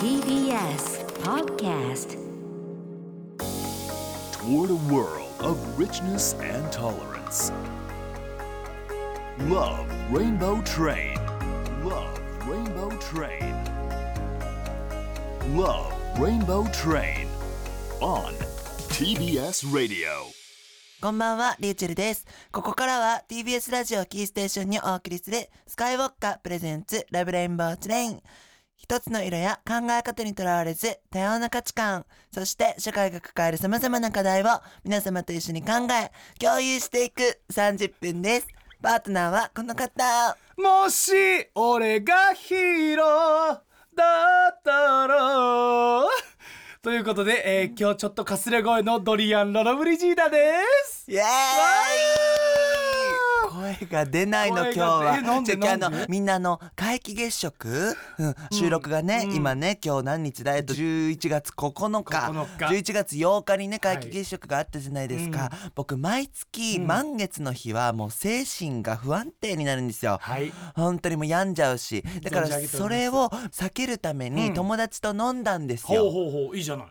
TBS Podcast toward a world of richness and tolerance. Love Rainbow Train. Love Rainbow Train. Love Rainbow Train. On TBS Radio. こんばんは、リューチェルです。ここからは TBS ラジオキーステーションにお送りするスカイウォッカプレゼンツラブレインボーツレイン。一つの色や考え方にとらわれず多様な価値観、そして社会が抱える様々な課題を皆様と一緒に考え、共有していく30分です。パートナーはこの方。もし俺がヒーローだったらということで、えー今日ちょっとかすれ声のドリアン・ロロブリジーダですイエーイ声が出ないの声今日は。あのみんなあの皆既月食、うん、収録がね、今ね今日何日だえっと11月9日。9日。11月8日にね皆既月食があったじゃないですか、僕毎月満月の日はもう精神が不安定になるんですよ。はい。本当にもう病んじゃうし。だからそれを避けるために友達と飲んだんですよ。ほうほうほう。いいじゃない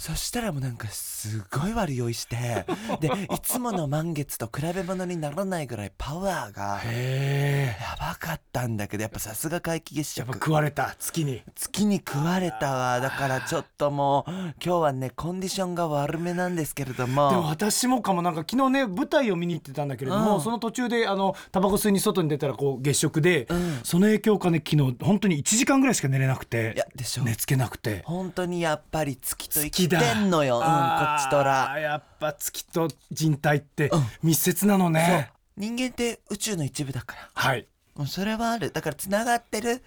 そしたらもうなんかすごい悪酔いしてでいつもの満月と比べ物にならないぐらいパワーがへえ。やばかったんだけどやっぱさすが皆既月やっぱ食食われた月に。月に食われたわ。だからちょっともう今日はねコンディションが悪めなんですけれどでもも私もかもなんか昨日ね舞台を見に行ってたんだけれども、うん。その途中であのタバコ吸いに外に出たらこう月食で、ん。その影響かね昨日本当に1時間ぐらいしか寝れなくていやでしょ。寝つけなくて。本当にやっぱり月と生きてんのよ、うん、こっちとら。やっぱ月と人体ってうん。密接なのね、人間って宇宙の一部だから。はい。もうそれはある。だからつながってる。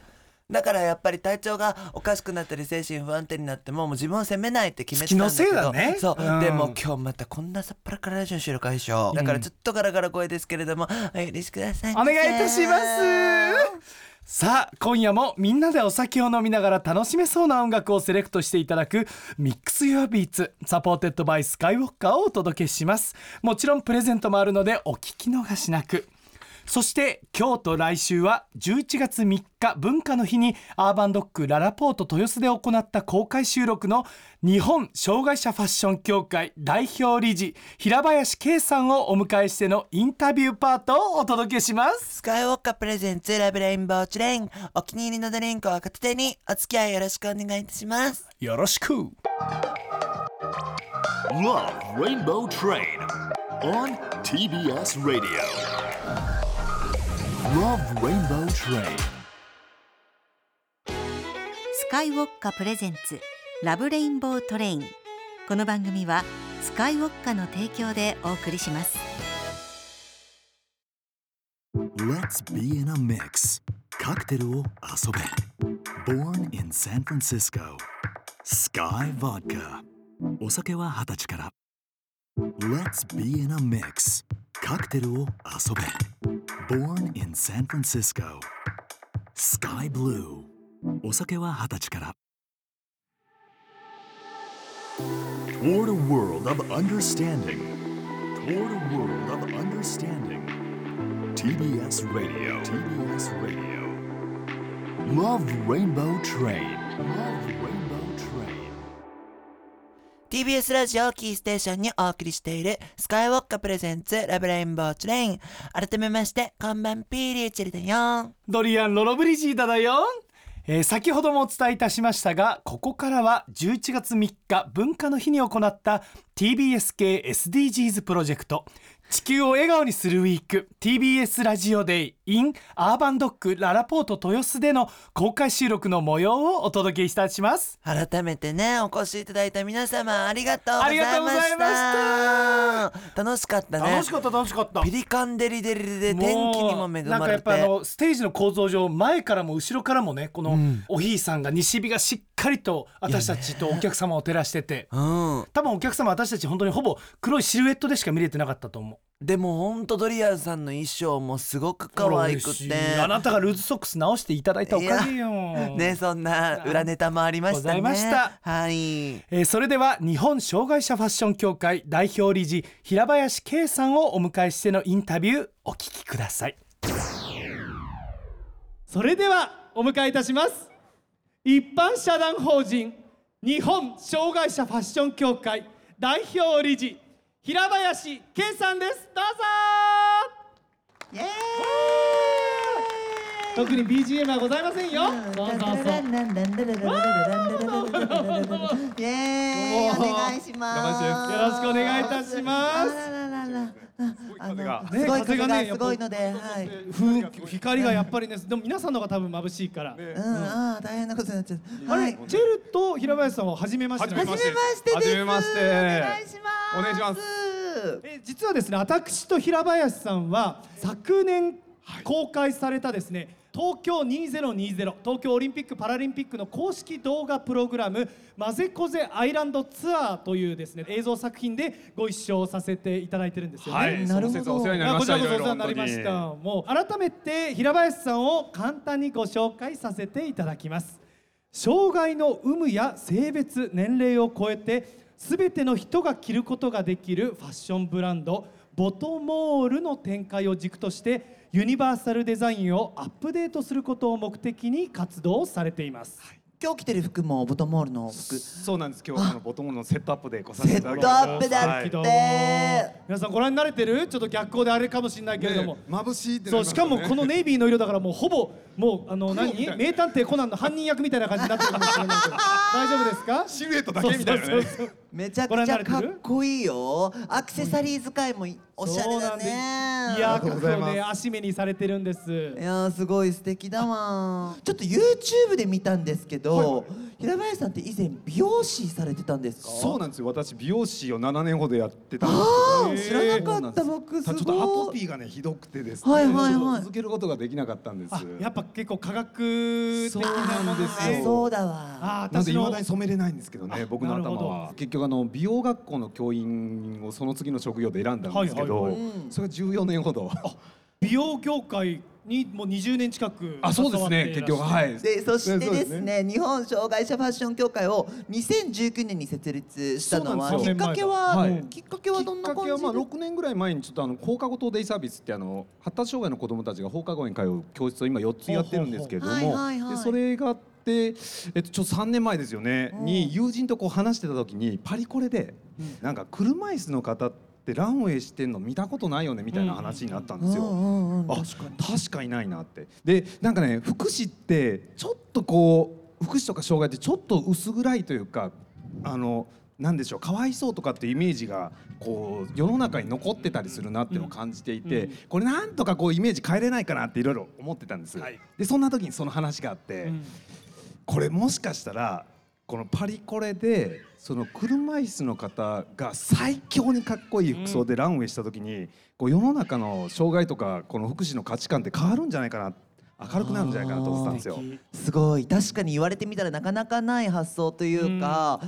だからやっぱり体調がおかしくなったり精神不安定になってももう自分を責めないって決めてたんだけど。月のせいだね。そう、うん。でも今日またこんなさっぱらからラジオ収録でしょだからちょっとガラガラ声ですけれども、お許しくださいお願いいたしますさあ今夜もみんなでお酒を飲みながら楽しめそうな音楽をセレクトしていただく MIX YOUR BEATS supported by SKYY VODKA をお届けします。もちろんプレゼントもあるのでお聞き逃しなく。そして今日と来週は11月3日文化の日にアーバンドックららぽーと豊洲で行った公開収録の日本障害者ファッション協会代表理事平林景さんをお迎えしてのインタビューパートをお届けしますスカイウォッカプレゼンツラブレインボーチレインお気に入りのドリンクを片手にお付き合いよろしくお願いいたしますよろしく Love Rainbow Train. On TBS Radio. Love Rainbow Train. スカイウォッカプレゼンツラブレインボートレインこの番組はスカイウォッカの提供でお送りします Let's be in a mix. カクテルを遊べ。Born in San Francisco. Sky Vodka. お酒は二十歳から。Let's be in a mix. カクテルを遊べ。Born in San Francisco. Sky Blue. お酒は二十歳から。 Toward a world of understanding. Toward a world of understanding. TBS Radio. TBS Radio. Love Rainbow Train. Love Rainbow Train. TBS ラジオキーステーションにお送りしているスカイウォッカプレゼンツラブレインボーチレイン改めましてこんばんピーリーチェルだよドリアン・ロロブリジーダだよ、えー先ほどもお伝えいたしましたがここからは11月3日文化の日に行った TBS 系 SDGs プロジェクト。地球を笑顔にするウィーク TBS ラジオデイ。In アーバンドックララポート豊洲での公開収録の模様をお届けいたします。改めてねお越しいただいた皆様ありがとうございました。ありがとうござい楽しかったね。楽しかった楽しかった。ピリカンデリデリで天気にも恵なんかやまれってぱあのステージの構造上前からも後ろからもねこのん。おひいさんが西日がしっかりと私たちとお客様を照らしてて。うん。多分お客様私たち本当にほぼ黒いシルエットでしか見れてなかったと思うでもほんとドリアンさんの衣装もすごく可愛くて。あなたがルーズソックス直していただいたおかげよ。ねそんな裏ネタもありましたね。はい。えーそれでは日本障害者ファッション協会代表理事平林圭さんをお迎えしてのインタビューお聞きください。それではお迎えいたします。一般社団法人日本障害者ファッション協会代表理事平林健さんです。どうぞ。イエ特に BGM はございませんよ。そうそうそう。イエーイお願いしますよろしくお願いいたしますすごい風風がすごいのではい風光がやっぱりねでも皆さんの方が多分眩しいから、うん大変なことになっちゃうチェルと平林さんは初めましてはじめましてですはじめましてお願いしますお願いしますえ実はですね私と平林さんは昨年公開されたですね東京2020東京オリンピック・パラリンピックの公式動画プログラム「マゼコゼアイランドツアー」というですね映像作品でご一緒させていただいてるんですよね。はい、なるほどお世話になりました。あこちらこそお世話になりましたもう改めて平林さんを簡単にご紹介させていただきます障害の有無や性別年齢を超えて全ての人が着ることができるファッションブランドボトモールの展開を軸としてユニバーサルデザインをアップデートすることを目的に活動されています、今日着てる服もボトモールの服。そうなんです。今日はそのボトムのセットアップで来させセットていただきます。アップだはい。って皆さんご覧になれてる？ちょっと逆光であれかもしれないけれども、ね眩しいってなそうしかもこのネイビーの色だからもうほぼもうあの何？名探偵コナンの犯人役みたいな感じになってるかもしれないけど。大丈夫ですか？シルエットだけみたいなね。めちゃくちゃかっこいいよ。アクセサリー使いもおしゃれだね。いやーありがとうございます。ね。足目にされてるんです。いやーすごい素敵だわちょっと YouTube で見たんですけど、平林さんって以前美容師されてたんですか？そうなんですよ。私美容師を7年ほどやってたんですあーへー知らなかった僕す。ちょっとアトピーがねひどくてですね。はいはいはい。続けることができなかったんです。あやっぱ結構科学的そうななんですあよ。そうだわ。なんで私の未だに染めれないんですけどね僕の頭は。結局あの美容学校の教員をその次の職業で選んだんですけど、はいはいはい。それが14年ほど美容業界にもう20年近くあそうですね。結関わっていらっしゃる。局はい。でそしてですね日本障害者ファッション協会を2019年に設立したのはきっかけは、はい。きっかけはどんな感じで？きっかけはまあ6年ぐらい前にちょっとあの放課後等デイサービスってあの発達障害の子どもたちが放課後に通う教室を今4つやってるんですけれどもでそれがあって、えっと、ちょっと3年前ですよね、うん。に友人とこう話してた時にパリコレで、なんか車椅子の方ってランウェイしてんの見たことないよねみたいな話になったんですよ。あ確かに確かにないなって。でなんかね福祉ってちょっとこう福祉とか障害ってちょっと薄暗いというかあのなんでしょうかわいそうとかってイメージがこう世の中に残ってたりするなっていうのを感じていて、うん。これなんとかこうイメージ変えれないかなっていろいろ思ってたんです、はい。でそんな時にその話があって、うん。これもしかしたらこのパリコレでその車椅子の方が最強にかっこいい服装でランウェイした時に、こう世の中の障害とかこの福祉の価値観って変わるんじゃないかな。明るくなるんじゃないかなと思ってたんですよ。すごい。確かに言われてみたらなかなかない発想というか、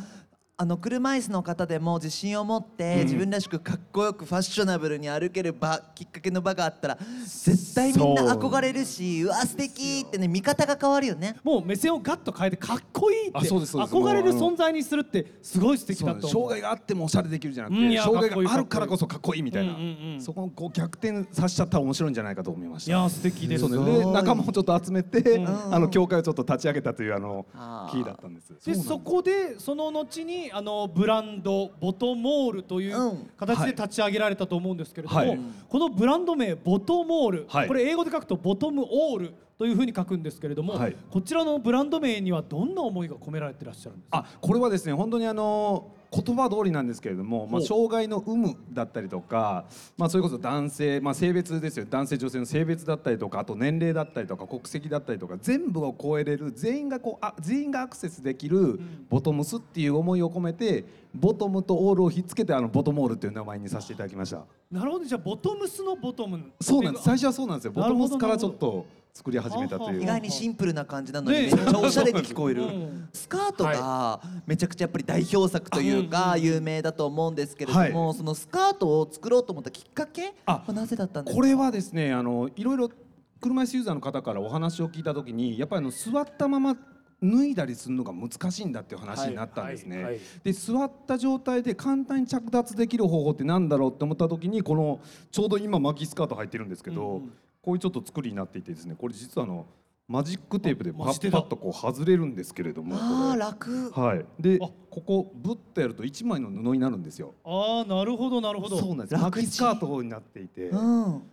あの車椅子の方でも自信を持って自分らしくかっこよくファッショナブルに歩ける場きっかけの場があったら絶対みんな憧れるしうわ素敵ってね見方が変わるよね。もう目線をガッと変えてかっこいいってあそうですそうです。憧れる存在にするってすごい素敵だと思う。障害があってもおしゃれできるじゃなくて、うんいや障害があるからこそかっこいいみたいな、うんうんうんそこをこう逆転させちゃったら面白いんじゃないかと思いました。いや素敵です。そうです。で仲間をちょっと集めて、うん。あの教会をちょっと立ち上げたというあのあー。キーだったんです。でそこでその後にあのブランドボトモールといううん。形で立ち上げられたと思うんですけれども、はい。このブランド名ボトモール、はい。これ英語で書くとボトムオールというふうに書くんですけれども、はい。こちらのブランド名にはどんな思いが込められてらっしゃるんですか？あこれはですね本当にあの言葉通りなんですけれども、まあ、障害の有無だったりとか、まあ、それこそ男性、まあ、性別ですよ。男性女性の性別だったりとかあと年齢だったりとか国籍だったりとか全部を超えれる全員がこうあ全員がアクセスできるボトムスっていう思いを込めてボトムとオールをひっつけてあのボトモールっていう名前にさせていただきました。なるほど。じゃあボトムスのボトムそうなんです。最初はそうなんですよ。ボトムスからちょっと作り始めたという。意外にシンプルな感じなのにね。めっちゃおしゃれに聞こえる、うん。スカートがめちゃくちゃやっぱり代表作というか有名だと思うんですけれども、そのスカートを作ろうと思ったきっかけあはなぜだったんですか？これはですねあのいろいろ車椅子ユーザーの方からお話を聞いた時にやっぱりあの座ったまま脱いだりするのが難しいんだっていう話になったんですね。はい。はい。はいで座った状態で簡単に着脱できる方法ってなんだろうって思った時にこのちょうど今巻きスカート履いてるんですけど、こういうちょっと作りになっていてですねこれ実はあのマジックテープでパッパッとこう外れるんですけれども。あーこ楽。れはい。であ。ここブッとやると一枚の布になるんですよ。ああなるほどなるほど。そうなんです。巻きスカートになっていて。うん。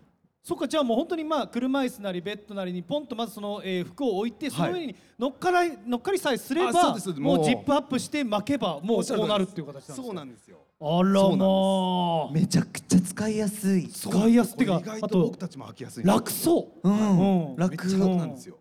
そっかじゃあもう本当にまあ車椅子なりベッドなりにポンとまずその、えー服を置いてその上に乗っからい乗っかりさえすればもうジップアップして巻けばもうこうなるっていう形なんですそうねなんですよあらまあ。めちゃくちゃ使いやすい。使いやすいっていうか意あと外と僕たちも履きやすい楽そう。ううん。楽なんですよ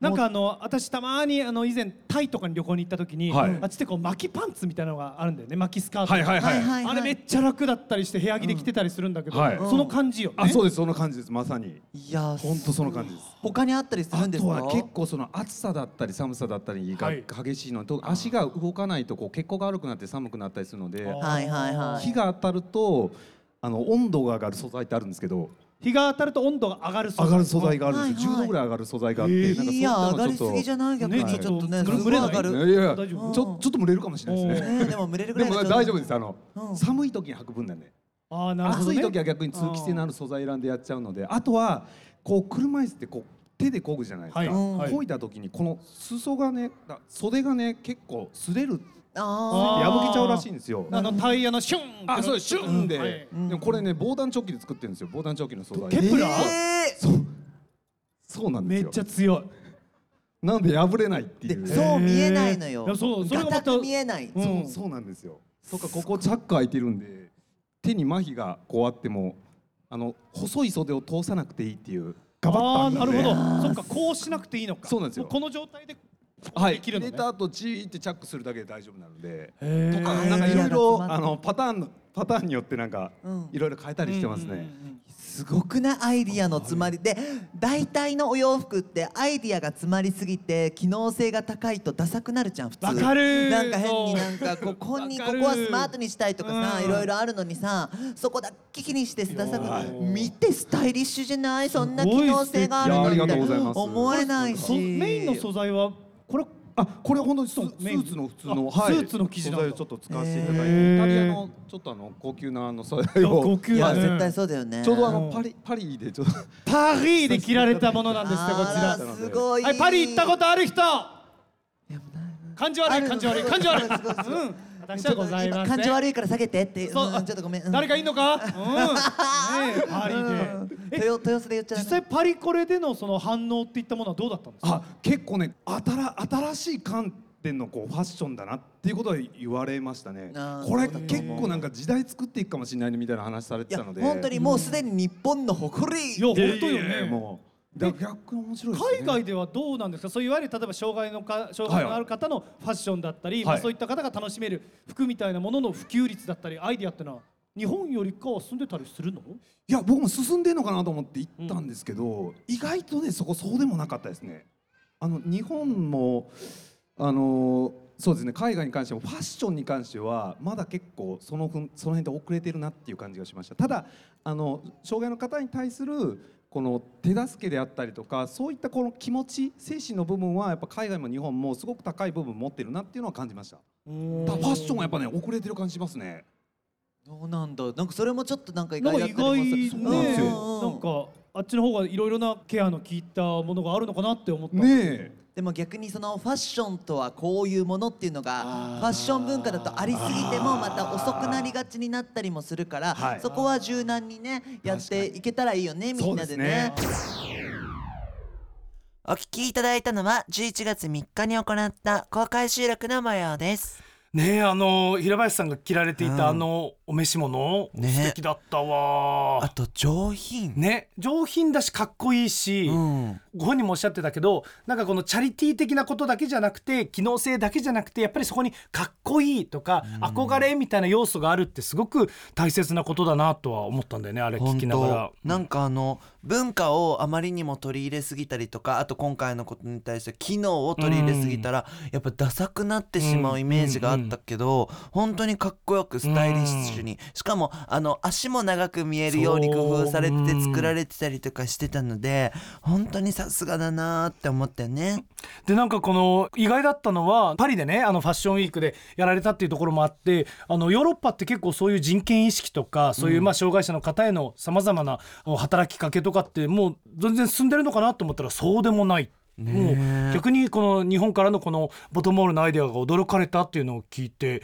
なんかあの私たまにあの以前タイとかに旅行に行った時に、はい。あっちでこう巻きパンツみたいなのがあるんだよね巻きスカート、はいはいはい、はいあれめっちゃ楽だったりして部屋着で着てたりするんだけど、うんはい。その感じよね、あそうですその感じですまさに。いや本当その感じです。他にあったりするあんですか？とは結構その暑さだったり寒さだったりがはい。激しいのと足が動かないとこう血行が悪くなって寒くなったりするのではいはいはい。日が当たるとあの温度が上がる素材ってあるんですけど日が当たると温度が上がる素材上がる素材があるんですよ、はいはい。10度ぐらい上がる素材があって、えー。なんかいや上がりすぎじゃない？逆に。ねちょっとねすちょっとごい上がる。ったのちょっといやいやちょちょっと蒸れるかもしれないですね。えーでも蒸れるぐでらいがも大丈夫です。あの、うん。寒い時に履く分なんで、あーなるほど、ね、暑い時は逆に通気性のある素材選んでやっちゃうのであとはこう車椅子ってこう手で漕ぐじゃないですか、はいうんはい。漕いだ時にこの裾がねだ袖がね結構擦れる。破けちゃうらしいんですよ。あのタイヤのシュンってあそうです。シュンで、はい。うんでもこれね防弾チョッキで作ってるんですよ。防弾チョッキの素材。ケブラー？えそう。そうなんでめっちゃ強い。なんで破れないっていう。ーでそう見えないのよ。いやそうそれがまた見えない。うん。そうそうなんですよ。とかここチャック開いてるんで手に麻痺がこうあってもあの細い袖を通さなくていいっていうガバッとああなるほど。そっかこうしなくていいのか。そうなんですよ。もこの状態ではい。できるのね。入れた後チーってチャックするだけで大丈夫なので。とかーなんかいろいろあのパターンのパターンによってなんかうん。いろいろ変えたりしてますうんうんね。すごくないアイディアの詰まりで大体のお洋服ってアイディアが詰まりすぎて機能性が高いとダサくなるじゃん普通。わかるなんか変になんかここにここはスマートにしたいとかさうん。いろいろあるのにさそこだけ気にしてダサく見てスタイリッシュじゃない？そんな機能性があるのいやありがって思えないし。そメインの素材はこれあこれ本当にスーツの普通のあスーツの生地なんだ。素材をちょっと使わせていただいて。イタリアのちょっとあの高級なあの素材を。高級いやだね絶対そうだよね。ちょうどあうんのパリパリでちょっと。パリで着られたものなんですってこちら。すごい。はいパリ行ったことある人。いや感じ悪い感じ悪い感じ悪い。うん私はございません感じ悪いから下げてってそう。うんちょっとごめん。うん。誰かいんのか？うん。ねえパリで。え豊豊洲で言っちゃう。実際パリコレでのその反応っていったものはどうだったんですか？あ結構ね新新しい観点のこうファッションだなっていうことは言われましたね。これ結構なんか時代作っていくかもしれないねみたいな話されてたので本当にもうすでに日本の誇りいや本当よねもうだから逆に面白いですね。海外ではどうなんですか？そういわゆる例えば障害のか障害のある方のファッションだったり、そういった方が楽しめる服みたいなものの普及率だったりアイディアってのは日本よりかは進んでたりするの？いや僕も進んでんのかなと思って行ったんですけど、意外とねそこそうでもなかったですね。あの日本もあのそうですね海外に関してもファッションに関してはまだ結構そのふんその辺で遅れてるなっていう感じがしました。ただあの障害の方に対するこの手助けであったりとかそういったこの気持ち精神の部分はやっぱ海外も日本もすごく高い部分持ってるなっていうのは感じました。ファッションはやっぱね遅れてる感じしますね。どうなんだなんかそれもちょっとなんか意外だったりもする。なんかあっちの方がいろいろなケアの効いたものがあるのかなって思った。ねえ。でも逆にそのファッションとはこういうものっていうのがファッション文化だとありすぎてもまた遅くなりがちになったりもするから、はい。そこは柔軟にねやっていけたらいいよねみんなでね。お聞きいただいたのは11月3日に行った公開収録の模様ですねえあの平林さんが着られていた、うん。あのお召し物、ね素敵だったわ。あと上品。ね上品だしかっこいいし、うんご本人もおっしゃってたけどなんかこのチャリティー的なことだけじゃなくて機能性だけじゃなくてやっぱりそこにかっこいいとか、憧れみたいな要素があるってすごく大切なことだなとは思ったんだよねあれ聞本きながら。当。なんかあの文化をあまりにも取り入れすぎたりとかあと今回のことに対して機能を取り入れすぎたら、やっぱダサくなってしまうイメージがあったけど、本当にかっこよくスタイリッシュに、しかもあの足も長く見えるように工夫されてて作られてたりとかしてたので本当にさすがだなーって思ったよね。でなんかこの意外だったのはパリでねあのファッションウィークでやられたっていうところもあってあのヨーロッパって結構そういう人権意識とかそういうまあ障害者の方へのさまざまな働きかけとかってもう全然進んでるのかなと思ったらそうでもない。っもう逆にこの日本からのこのボトモールのアイデアが驚かれたっていうのを聞いて、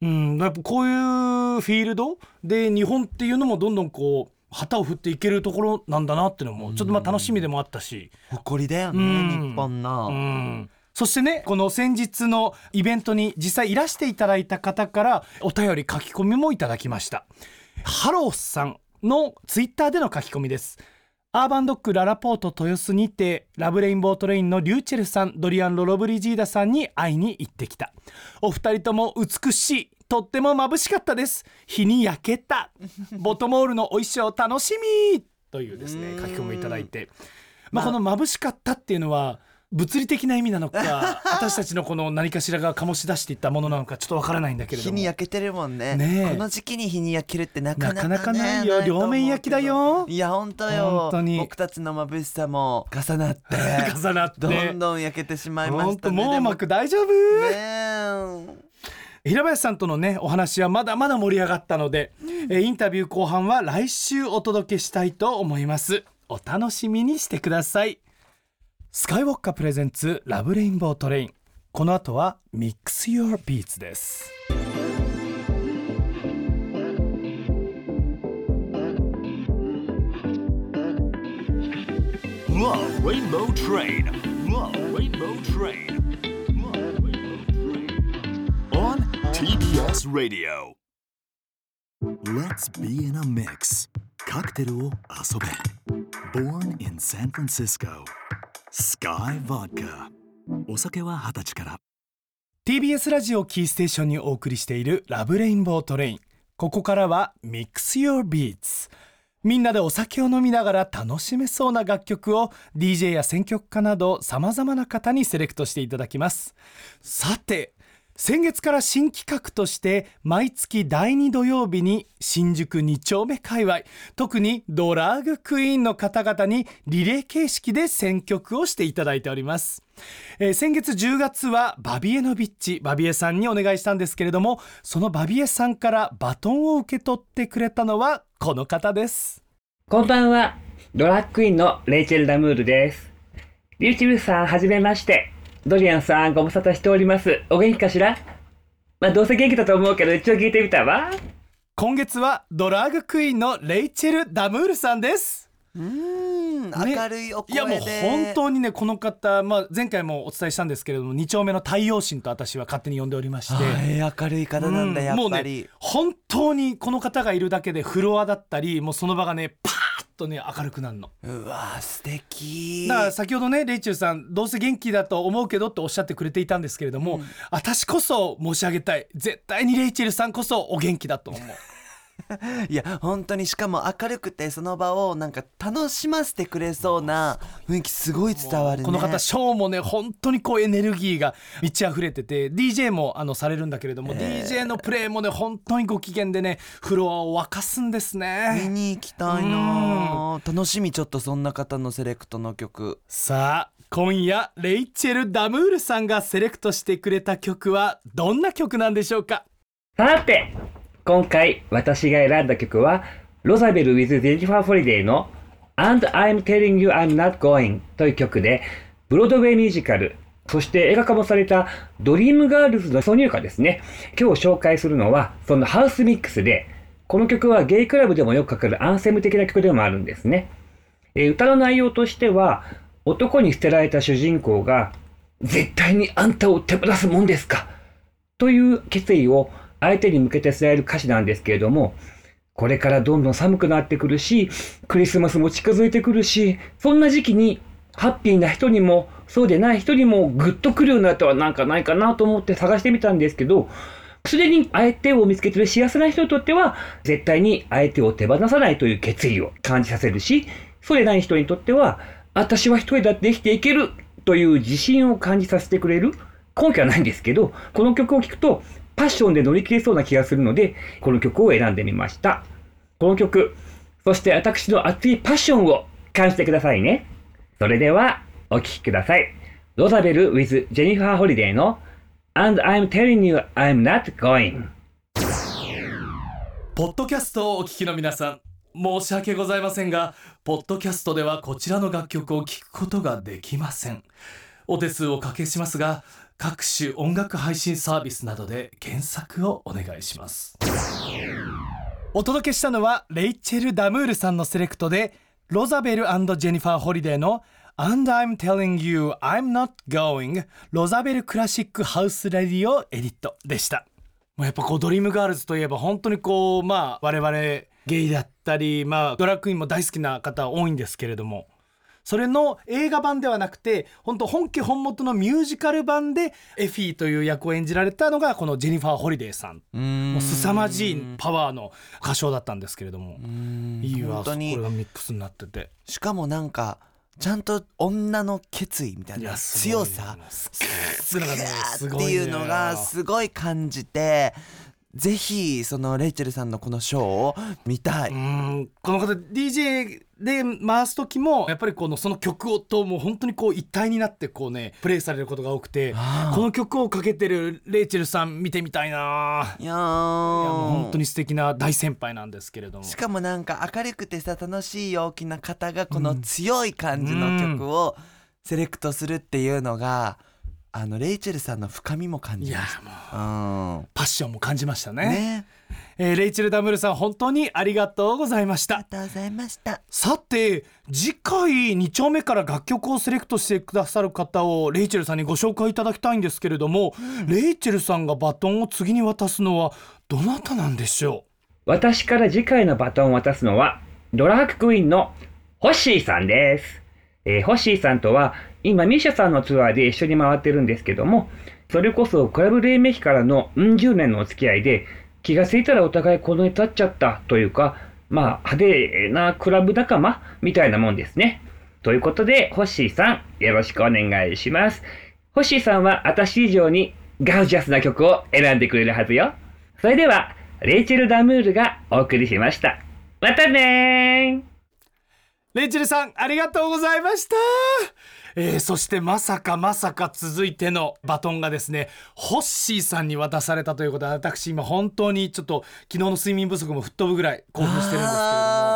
うん、やっぱこういうフィールドで日本っていうのもどんどんこう旗を振っていけるところなんだなっていうのもちょっとまあ楽しみでもあったし、誇りだよね、うん。日本の、うん。そしてねこの先日のイベントに実際いらしていただいた方からお便り書き込みもいただきました。ハローさんのツイッターでの書き込みです。アーバンドックららぽーと豊洲にて Love Rainbow Train のリューチェルさんドリアン・ロロブリジーダさんに会いに行ってきた。お二人とも美しいとっても眩しかったです。日に焼けた。ボトモールのお衣装楽しみ。というですね書き込みをいただいて。まあ、この眩しかったっていうのは物理的な意味なのか 私たちのこの何かしらが醸し出していったものなのかちょっとわからないんだけれど日もに焼けてるもんね。ねえ。この時期に日に焼けるってなかなか,、ね、なかなかないよ。両面焼きだよ。いや本当よ。本当に。僕たちの眩しさも重なって。重なって。どんどん焼けてしまいましたね。網膜大丈夫、ね平林さんとのねお話はまだまだ盛り上がったので、えーインタビュー後半は来週お届けしたいと思いますお楽しみにしてくださいスカイウォッカプレゼンツラブレインボートレインこの後はミックス Your Beats です。Love Rainbow Train. Love Rainbow Train. Love TBS Radio. Let's be in a mix. カクテルを遊べ. Born in San Francisco. Sky Vodka. お酒は二十歳から。TBS ラジオキーステーションにお送りしているラブレインボートレインここからは Mix Your Beats みんなでお酒を飲みながら楽しめそうな楽曲を DJ や選曲家などさまざまな方にセレクトしていただきます。さて先月から新企画として毎月第2土曜日に新宿2丁目界隈特にドラァグクイーンの方々にリレー形式で選曲をしていただいております、えー先月10月はバビエノビッチバビエさんにお願いしたんですけれどもそのバビエさんからバトンを受け取ってくれたのはこの方ですこんばんは。ドラッグクイーンのレイチェル・ダムールです。リューチルさん、はじめまして。ドリアンさん、ご無沙汰しております。お元気かしら？まあ、どうせ元気だと思うけど、一応聞いてみたわ。今月はドラァグクイーンのレイチェル・ダムールさんですうーんね明るいおいやもう本当にねこの方、まあ、前回もお伝えしたんですけれども2丁目の太陽神と私は勝手に呼んでおりまして。はい明るい方なんだ、うんやっぱり、もうね本当にこの方がいるだけでフロアだったりもうその場がねパーッとね明るくなるの。うわ素敵。だから先ほどねレイチューさんどうせ元気だと思うけどっておっしゃってくれていたんですけれども、私こそ申し上げたい。絶対にレイチェルさんこそお元気だと思う いや本当にしかも明るくてその場をなんか楽しませてくれそうな雰囲気すごい伝わるね。この方ショーもね本当にこうエネルギーが満ち溢れてて DJ もあのされるんだけれども、DJ のプレーもね本当にご機嫌でねフロアを沸かすんです見ねに行きたいな楽しみちょっとそんな方のセレクトの曲。さあ今夜レイチェル・ダムールさんがセレクトしてくれた曲はどんな曲なんでしょうか？さて、今回私が選んだ曲は、ロザベル with Jennifer Holiday の And I'm Telling You I'm Not Going という曲で、ブロードウェイミュージカル、そして映画化もされたドリームガールズの挿入歌ですね。今日紹介するのは、そのハウスミックスで、この曲はゲイクラブでもよくかかるアンセム的な曲でもあるんですね。えー歌の内容としては、男に捨てられた主人公が、絶対にあんたを手放すもんですか？という決意を相手に向けて伝える歌詞なんですけれども、これからどんどん寒くなってくるし、クリスマスも近づいてくるし、そんな時期にハッピーな人にも、そうでない人にもグッとくるようなってはなんかないかなと思って探してみたんですけど、すでに相手を見つけてる幸せな人にとっては、絶対に相手を手放さないという決意を感じさせるし、そうでない人にとっては、私は一人だって生きていけるという自信を感じさせてくれる根拠はないんですけど、この曲を聴くと、パッションで乗り切れそうな気がするので、この曲を選んでみました。この曲、そして私の熱いパッションを感じてくださいね。それでは、お聴きください。ロザベル with ジェニファー・ホリデーの And I'm telling you I'm not going ポッドキャストをお聞きの皆さん申し訳ございませんがポッドキャストではこちらの楽曲を聴くことができませんお手数をおかけしますが各種音楽配信サービスなどで検索をお願いします。お届けしたのはレイチェル・ダムールさんのセレクトでロザベルジェニファー・ホリデーの And I'm telling you I'm not going ロザベル Classic House Radio Edit でした。もうやっぱこうドリームガールズといえば本当にこうまあ我々ゲイだったりまあドラァグクイーンも大好きな方多いんですけれどもそれの映画版ではなくて本当本家本元のミュージカル版でエフィーという役を演じられたのがこのジェニファー・ホリデーさん。もう凄まじいパワーの歌唱だったんですけれども。いいわこ本当に。れがミックスになってて。しかもなんかちゃんと女の決意みたいな強さ。すごい。っていうのがすごい感じてぜひそのレイチェルさんのこのショーを見たい、うんこの方 DJ で回す時もやっぱりこのその曲をともう本当にこう一体になってこうねプレイされることが多くてこの曲をかけてるレイチェルさん見てみたいないや本当にに素敵な大先輩なんですけれども。しかもなんか明るくてさ楽しい陽気な方がこの強い感じの曲をセレクトするっていうのが、あのレイチェルさんの深みも感じましもうた。うんパッションも感じましたねねえーレイチェル・ダムールさん本当にありがとうございましたありがとうございました。さて次回2丁目から楽曲をセレクトしてくださる方をレイチェルさんにご紹介いただきたいんですけれども、レイチェルさんがバトンを次に渡すのはどなたなんでしょ私から次回のバトンを渡すのは、ドラッグクイーンのホッシーさんです。えーホッシーさんとは、今、ミシャさんのツアーで一緒に回ってるんですけども、それこそクラブ黎明期からのうん十年のお付き合いで、気がついたらお互いこのに立っちゃったというか、まあ、派手なクラブ仲間みたいなもんですね。ということで、ホッシーさん、よろしくお願いします。ホッシーさんは私以上にガウジャスな曲を選んでくれるはずよ。それでは、レイチェル・ダムールがお送りしました。またねーレイチェルさんありがとうございましたえーそしてまさかまさか続いてのバトンがですねホッシーさんに渡されたということで私今本当にちょっと昨日の睡眠不足も吹っ飛ぶぐらい興奮してるんですけれども。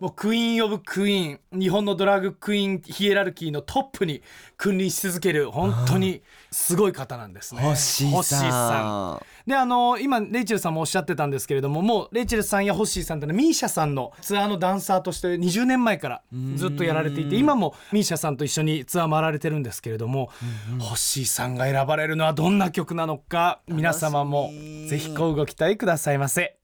もうクイーン・オブ・クイーン日本のドラッグクイーンヒエラルキーのトップに君臨し続ける本当にすごい方なんですね。ホッシーホッシーさん。であの今レイチェルさんもおっしゃってたんですけれどももうレイチェルさんやホッシーさんってのはミーシャさんのツアーのダンサーとして20年前からずっとやられていて今もミーシャさんと一緒にツアー回られてるんですけれども、ホッシーさんが選ばれるのはどんな曲なのか皆様もぜひごご期待くださいませ。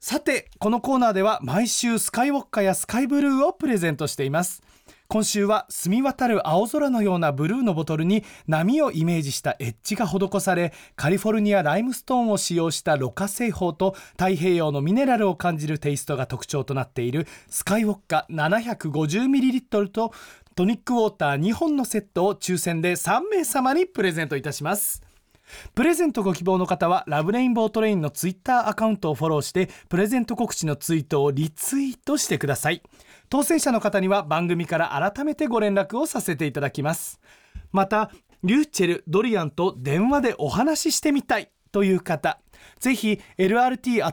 さてこのコーナーでは毎週スカイウォッカやスカイブルーをプレゼントしています。今週は澄み渡る青空のようなブルーのボトルに波をイメージしたエッジが施されカリフォルニアライムストーンを使用したろ過製法と太平洋のミネラルを感じるテイストが特徴となっているスカイウォッカ 750ml とトニックウォーター2本のセットを抽選で3名様にプレゼントいたします。プレゼントご希望の方は Love Rainbow Train のツイッターアカウントをフォローしてプレゼント告知のツイートをリツイートしてください。当選者の方には番組から改めてご連絡をさせていただきます。またリューチェルドリアンと電話でお話ししてみたい。という方ぜひ lrt.tbs.co.jp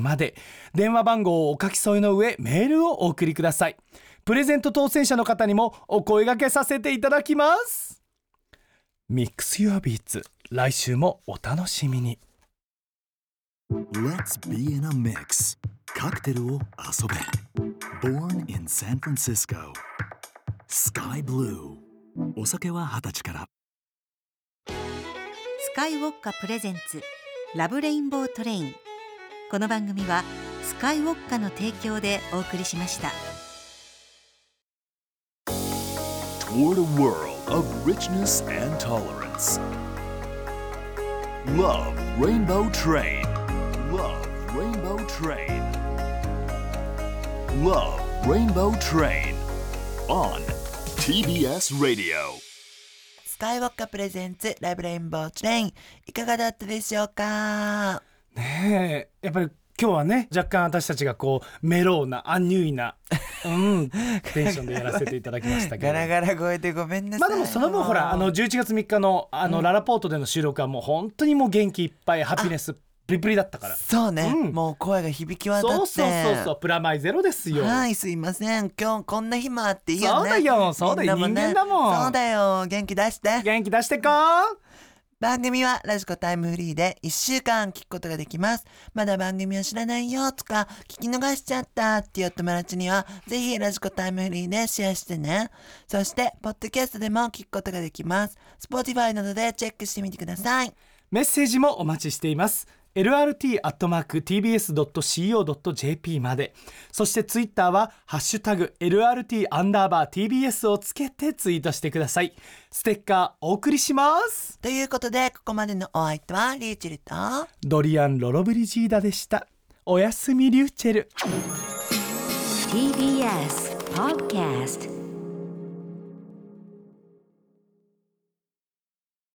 まで電話番号をお書き添えの上メールをお送りください。プレゼント当選者の方にもお声掛けさせていただきます。 MIX YOUR BEATS 来週もお楽しみに。Let's be in a mix カクテルを遊べ。Born in San Francisco Sky Blue お酒は二十歳から。スカイウォッカプレゼンツ。ラブレインボートレイン。この番組はスカイウォッカの提供でお送りしました Toward a world of richness and tolerance. Love Rainbow Train. Love Rainbow Train. Love Rainbow Train. On TBS Radio. スカイウォッカプレゼンツラブレインボートレインいかがだったでしょうかねえやっぱり 今日はね若干私たちがこうメローなアンニュイな、うん、テンションでやらせていただきましたけど。ガラガラ声でごめんなさい。まあでもその分ほらあの11月3日のあの、ララポートでの収録はもう本当にもう元気いっぱいハピネスプリプリだったから。そうね、うん。もう声が響き渡って。そうそうそうそうプラマイゼロですよ。はいすいません。今日こんな日もあっていいよね。そうだよそうだよね。人間だもん。そうだよ。元気出して。元気出してこ番組はラジコタイムフリーで1週間聞くことができます。まだ番組を知らないよとか、聞き逃しちゃったっていうお友達には、ぜひラジコタイムフリーでシェアしてね。そして、ポッドキャストでも聞くことができます。Spotify などでチェックしてみてください。メッセージもお待ちしています lrt.tbs.co.jp まで。そしてツイッターは「ハッシュタグ #lrt アンダーバー TBS」をつけてツイートしてください。ステッカーお送りします。ということで、ここまでのお相手はリーチェルと、ドリアン・ロロブリジーダでした。おやすみリューチェル。TBS Podcast